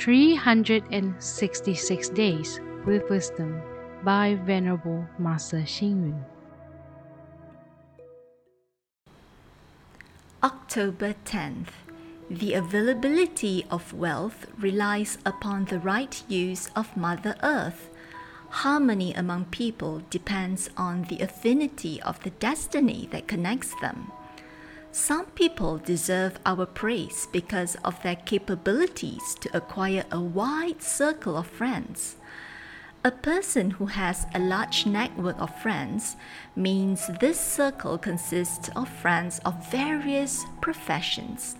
366 Days with Wisdom by Venerable Master Hsing. October 10th. The availability of wealth relies upon the right use of Mother Earth. Harmony among people depends on the affinity of the destiny that connects them. Some people deserve our praise because of their capabilities to acquire a wide circle of friends. A person who has a large network of friends means this circle consists of friends of various professions.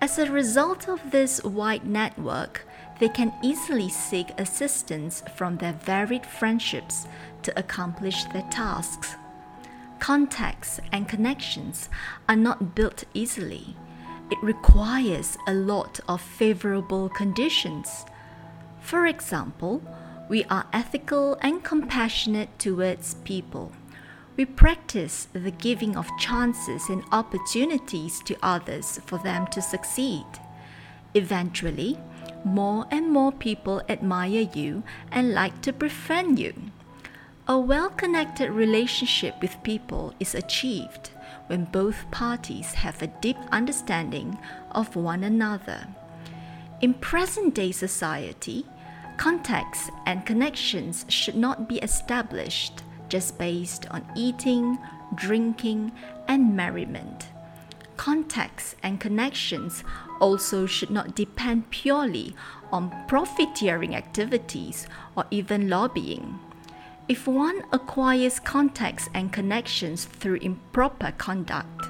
As a result of this wide network, they can easily seek assistance from their varied friendships to accomplish their tasks. Contacts and connections are not built easily. It requires a lot of favorable conditions. For example, we are ethical and compassionate towards people. We practice the giving of chances and opportunities to others for them to succeed. Eventually, more and more people admire you and like to befriend you. A well connected relationship with people is achieved when both parties have a deep understanding of one another. In present day society, contacts and connections should not be established just based on eating, drinking, and merriment. Contacts and connections also should not depend purely on profiteering activities or even lobbying. If one acquires contacts and connections through improper conduct,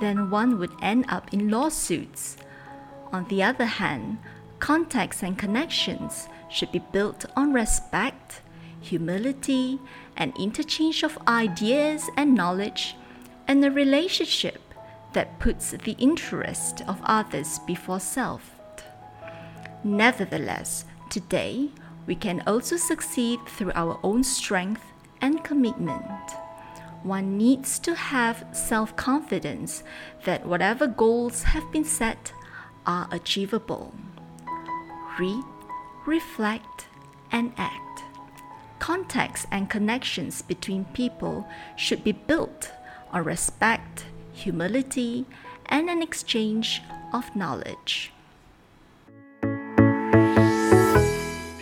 then one would end up in lawsuits. On the other hand, contacts and connections should be built on respect, humility, and interchange of ideas and knowledge, and a relationship that puts the interest of others before self. Nevertheless, today, we can also succeed through our own strength and commitment. One needs to have self confidence that whatever goals have been set are achievable. Read, reflect, and act. Contacts and connections between people should be built on respect, humility, and an exchange of knowledge.